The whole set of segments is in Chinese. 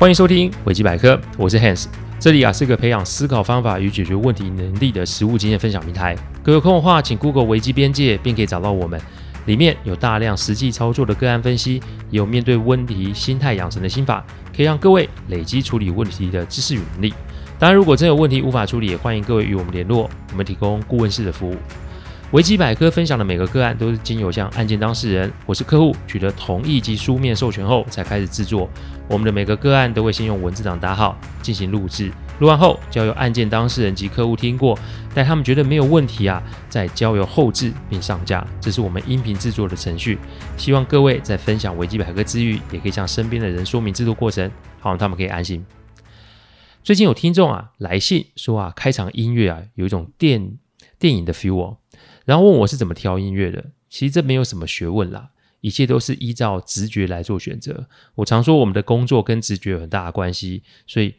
欢迎收听维基百科，我是 Hans，这里啊是个培养思考方法与解决问题能力的实务经验分享平台。各位有空的话，请 Google 维基边界，便可以找到我们。里面有大量实际操作的个案分析，也有面对问题心态养成的心法，可以让各位累积处理问题的知识与能力。当然，如果真有问题无法处理，也欢迎各位与我们联络，我们提供顾问式的服务。维基百科分享的每个个案都是经由向案件当事人或是客户取得同意及书面授权后才开始制作。我们的每个个案都会先用文字档打好进行录制，录完后交由案件当事人及客户听过，待他们觉得没有问题啊，再交由后制并上架。这是我们音频制作的程序。希望各位在分享维基百科之余，也可以向身边的人说明制作过程，好让他们可以安心。最近有听众啊来信说啊，开场音乐啊有一种电电影的 feel 哦。然后问我是怎么挑音乐的，其实这没有什么学问啦，一切都是依照直觉来做选择。我常说我们的工作跟直觉有很大的关系，所以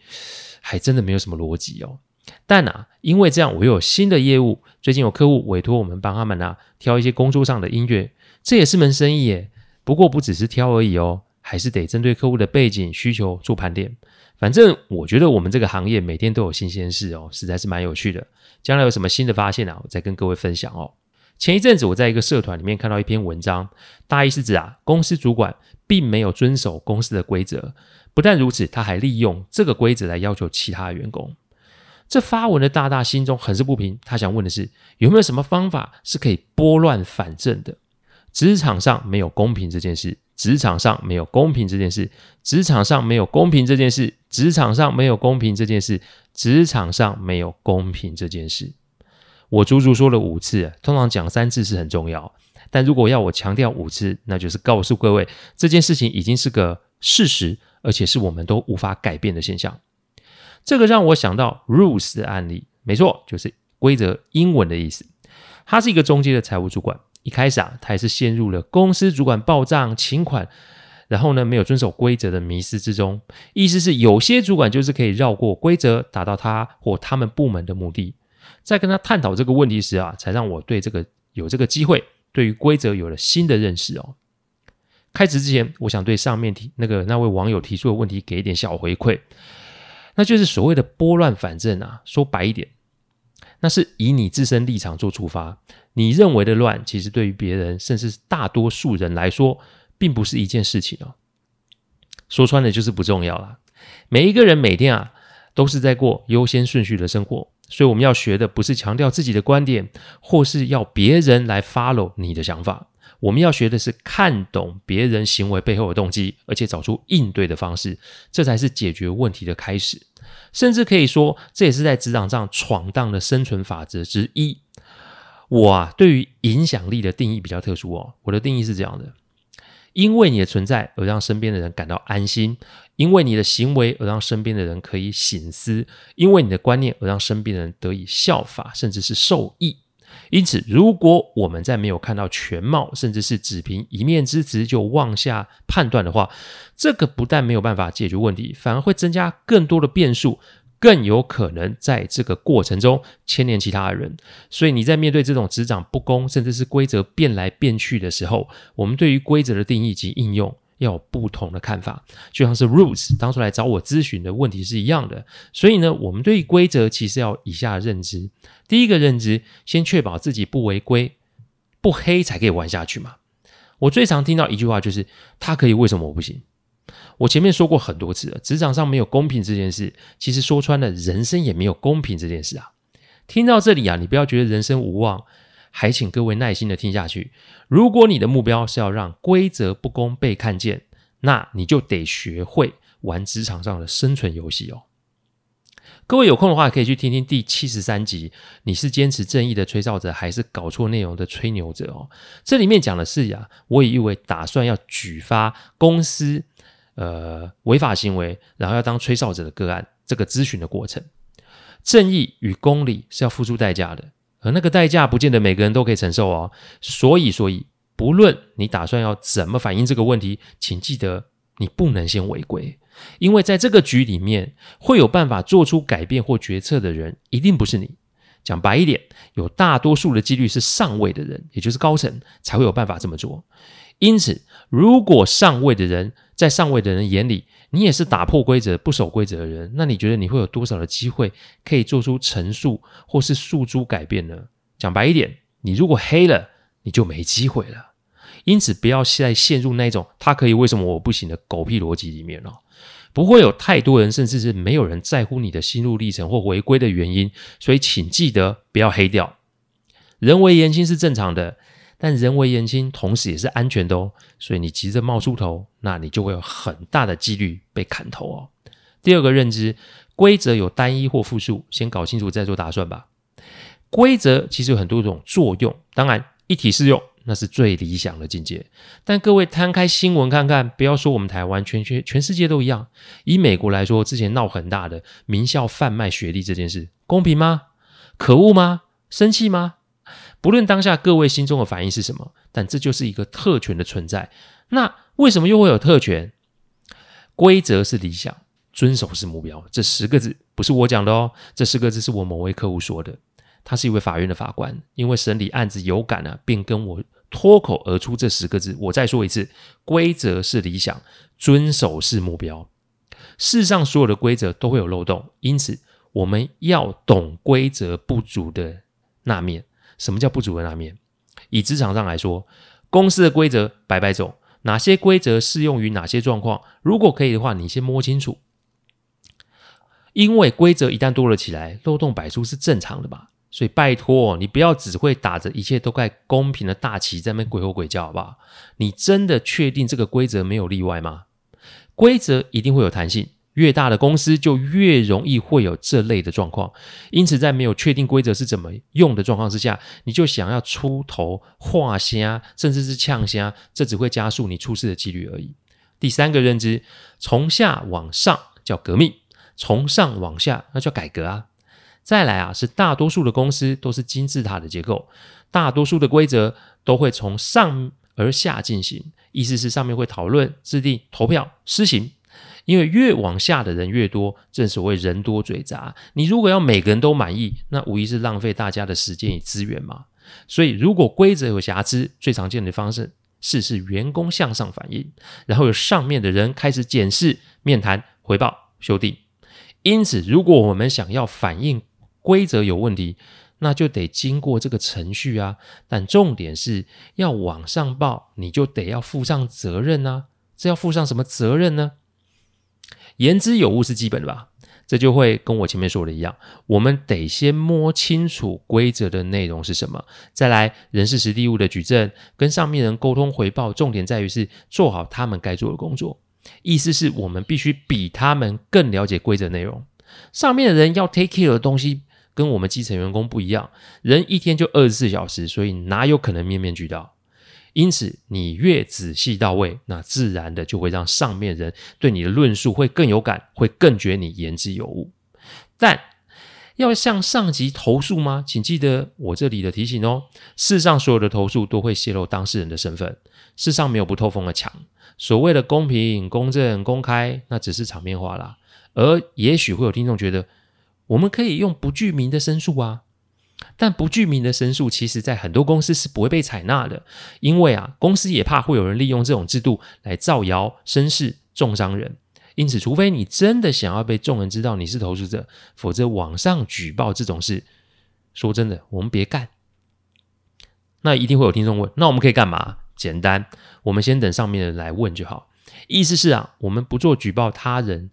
还真的没有什么逻辑哦。但啊，因为这样，我又有新的业务，最近有客户委托我们帮他们啊挑一些工作上的音乐，这也是门生意耶。不过不只是挑而已哦，还是得针对客户的背景需求做盘点。反正我觉得我们这个行业每天都有新鲜事哦，实在是蛮有趣的。将来有什么新的发现啊，我再跟各位分享哦。前一阵子，我在一个社团里面看到一篇文章，大意是指啊，公司主管并没有遵守公司的规则，不但如此，他还利用这个规则来要求其他员工。这发文的大大心中很是不平，他想问的是，有没有什么方法是可以拨乱反正的？职场上没有公平这件事，职场上没有公平这件事，职场上没有公平这件事，职场上没有公平这件事，职场上没有公平这件事。我足足说了五次，通常讲三次是很重要，但如果要我强调五次，那就是告诉各位这件事情已经是个事实，而且是我们都无法改变的现象。这个让我想到 rules 的案例，没错，就是规则英文的意思。他是一个中介的财务主管，一开始啊，他也是陷入了公司主管报账请款，然后呢没有遵守规则的迷失之中。意思是有些主管就是可以绕过规则，达到他或他们部门的目的。在跟他探讨这个问题时啊，才让我对这个有这个机会，对于规则有了新的认识哦。开始之前，我想对上面提那个那位网友提出的问题给一点小回馈，那就是所谓的拨乱反正啊。说白一点，那是以你自身立场做出发，你认为的乱，其实对于别人，甚至大多数人来说，并不是一件事情哦。说穿了就是不重要啦。每一个人每天啊，都是在过优先顺序的生活。所以我们要学的不是强调自己的观点，或是要别人来 follow 你的想法。我们要学的是看懂别人行为背后的动机，而且找出应对的方式，这才是解决问题的开始。甚至可以说，这也是在职场上闯荡的生存法则之一。我啊，对于影响力的定义比较特殊哦。我的定义是这样的。因为你的存在而让身边的人感到安心，因为你的行为而让身边的人可以省思，因为你的观念而让身边的人得以效法，甚至是受益。因此，如果我们在没有看到全貌，甚至是只凭一面之词就妄下判断的话，这个不但没有办法解决问题，反而会增加更多的变数。更有可能在这个过程中牵连其他的人，所以你在面对这种职掌不公，甚至是规则变来变去的时候，我们对于规则的定义及应用要有不同的看法。就像是 Ruth 当初来找我咨询的问题是一样的。所以呢，我们对于规则其实要以下认知：第一个认知，先确保自己不违规、不黑，才可以玩下去嘛。我最常听到一句话就是：他可以，为什么我不行？我前面说过很多次了，职场上没有公平这件事，其实说穿了，人生也没有公平这件事啊。听到这里啊，你不要觉得人生无望，还请各位耐心的听下去。如果你的目标是要让规则不公被看见，那你就得学会玩职场上的生存游戏哦。各位有空的话，可以去听听第七十三集。你是坚持正义的吹哨者，还是搞错内容的吹牛者哦？这里面讲的是呀，我以为打算要举发公司。呃，违法行为，然后要当吹哨者的个案，这个咨询的过程，正义与公理是要付出代价的，而那个代价不见得每个人都可以承受哦。所以，所以不论你打算要怎么反映这个问题，请记得你不能先违规，因为在这个局里面，会有办法做出改变或决策的人，一定不是你。讲白一点，有大多数的几率是上位的人，也就是高层才会有办法这么做。因此，如果上位的人在上位的人眼里，你也是打破规则、不守规则的人，那你觉得你会有多少的机会可以做出陈述或是诉诸改变呢？讲白一点，你如果黑了，你就没机会了。因此，不要再陷入那种“他可以，为什么我不行”的狗屁逻辑里面了。不会有太多人，甚至是没有人在乎你的心路历程或违规的原因，所以请记得不要黑掉。人为言轻是正常的。但人微言轻，同时也是安全的哦。所以你急着冒出头，那你就会有很大的几率被砍头哦。第二个认知，规则有单一或复数，先搞清楚再做打算吧。规则其实有很多种作用，当然一体适用那是最理想的境界。但各位摊开新闻看看，不要说我们台湾，全全全世界都一样。以美国来说，之前闹很大的名校贩卖学历这件事，公平吗？可恶吗？生气吗？不论当下各位心中的反应是什么，但这就是一个特权的存在。那为什么又会有特权？规则是理想，遵守是目标。这十个字不是我讲的哦，这十个字是我某位客户说的。他是一位法院的法官，因为审理案子有感啊，便跟我脱口而出这十个字。我再说一次：规则是理想，遵守是目标。世上所有的规则都会有漏洞，因此我们要懂规则不足的那面。什么叫不足的那面？以职场上来说，公司的规则摆摆走，哪些规则适用于哪些状况？如果可以的话，你先摸清楚。因为规则一旦多了起来，漏洞百出是正常的吧？所以拜托你不要只会打着一切都该公平的大旗在那边鬼吼鬼叫，好不好？你真的确定这个规则没有例外吗？规则一定会有弹性。越大的公司就越容易会有这类的状况，因此在没有确定规则是怎么用的状况之下，你就想要出头画虾，甚至是呛虾，这只会加速你出事的几率而已。第三个认知，从下往上叫革命，从上往下那叫改革啊。再来啊，是大多数的公司都是金字塔的结构，大多数的规则都会从上而下进行，意思是上面会讨论、制定、投票、施行。因为越往下的人越多，正所谓人多嘴杂。你如果要每个人都满意，那无疑是浪费大家的时间与资源嘛。所以，如果规则有瑕疵，最常见的方式是是员工向上反映，然后由上面的人开始检视、面谈、回报、修订。因此，如果我们想要反映规则有问题，那就得经过这个程序啊。但重点是要往上报，你就得要负上责任啊。这要负上什么责任呢？言之有物是基本的吧？这就会跟我前面说的一样，我们得先摸清楚规则的内容是什么，再来人事实地物的举证，跟上面人沟通回报。重点在于是做好他们该做的工作。意思是我们必须比他们更了解规则内容。上面的人要 take care 的东西跟我们基层员工不一样，人一天就二十四小时，所以哪有可能面面俱到？因此，你越仔细到位，那自然的就会让上面人对你的论述会更有感，会更觉你言之有物。但要向上级投诉吗？请记得我这里的提醒哦。世上所有的投诉都会泄露当事人的身份，世上没有不透风的墙。所谓的公平、公正、公开，那只是场面话啦。而也许会有听众觉得，我们可以用不具名的申诉啊。但不具名的申诉，其实在很多公司是不会被采纳的，因为啊，公司也怕会有人利用这种制度来造谣生事、重伤人。因此，除非你真的想要被众人知道你是投诉者，否则网上举报这种事，说真的，我们别干。那一定会有听众问：那我们可以干嘛？简单，我们先等上面的人来问就好。意思是啊，我们不做举报他人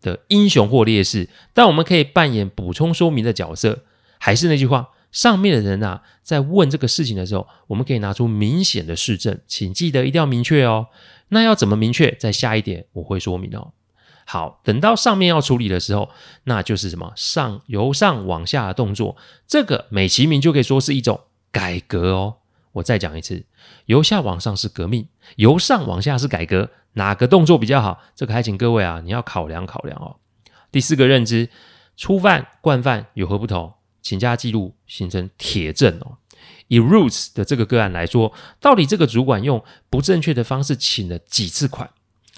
的英雄或烈士，但我们可以扮演补充说明的角色。还是那句话，上面的人啊，在问这个事情的时候，我们可以拿出明显的事证，请记得一定要明确哦。那要怎么明确？再下一点我会说明哦。好，等到上面要处理的时候，那就是什么？上由上往下的动作，这个美其名就可以说是一种改革哦。我再讲一次，由下往上是革命，由上往下是改革，哪个动作比较好？这个还请各位啊，你要考量考量哦。第四个认知，初犯惯犯有何不同？请假记录，形成铁证哦。以 Roots 的这个个案来说，到底这个主管用不正确的方式请了几次款？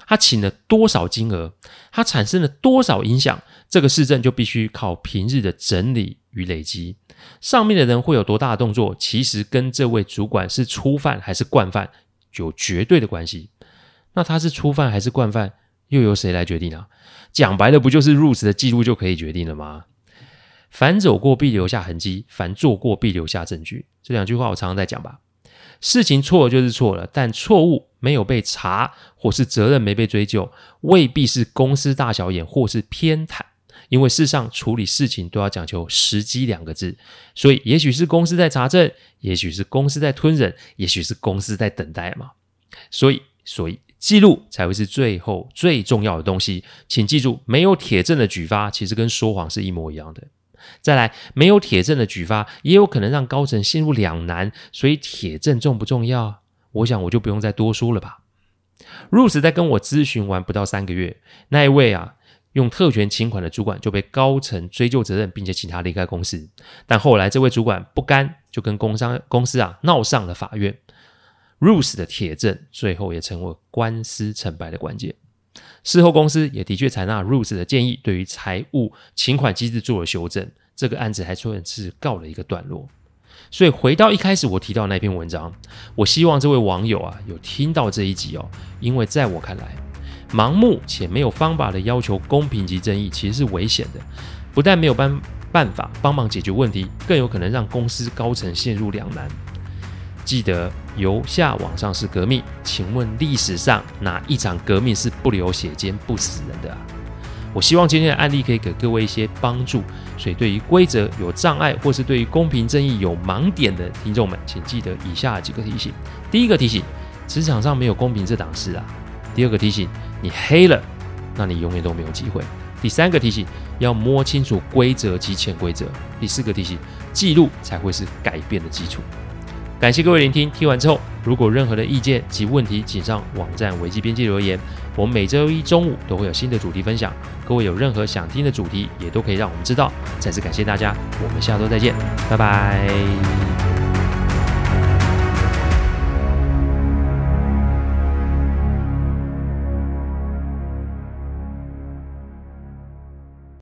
他请了多少金额？他产生了多少影响？这个市政就必须靠平日的整理与累积。上面的人会有多大的动作？其实跟这位主管是初犯还是惯犯有绝对的关系。那他是初犯还是惯犯，又由谁来决定啊？讲白了，不就是 Ruth 的记录就可以决定了吗？凡走过必留下痕迹，凡做过必留下证据。这两句话我常常在讲吧。事情错了就是错了，但错误没有被查，或是责任没被追究，未必是公司大小眼或是偏袒。因为世上处理事情都要讲求时机两个字，所以也许是公司在查证，也许是公司在吞忍，也许是公司在等待嘛。所以，所以记录才会是最后最重要的东西。请记住，没有铁证的举发，其实跟说谎是一模一样的。再来，没有铁证的举发，也有可能让高层陷入两难。所以，铁证重不重要？我想我就不用再多说了吧。Ruth 在跟我咨询完不到三个月，那一位啊。用特权请款的主管就被高层追究责任，并且请他离开公司。但后来这位主管不甘，就跟工商公司啊闹上了法院。Ruth 的铁证最后也成为官司成败的关键。事后公司也的确采纳 Ruth 的建议，对于财务请款机制做了修正。这个案子还算是告了一个段落。所以回到一开始我提到那篇文章，我希望这位网友啊有听到这一集哦，因为在我看来。盲目且没有方法的要求公平及正义，其实是危险的。不但没有办办法帮忙解决问题，更有可能让公司高层陷入两难。记得由下往上是革命，请问历史上哪一场革命是不流血溅、不死人的啊？我希望今天的案例可以给各位一些帮助。所以，对于规则有障碍，或是对于公平正义有盲点的听众们，请记得以下几个提醒：第一个提醒，职场上没有公平这档事啊。第二个提醒，你黑了，那你永远都没有机会。第三个提醒，要摸清楚规则及潜规则。第四个提醒，记录才会是改变的基础。感谢各位聆听，听完之后，如果任何的意见及问题，请上网站维基编辑留言。我们每周一中午都会有新的主题分享，各位有任何想听的主题，也都可以让我们知道。再次感谢大家，我们下周再见，拜拜。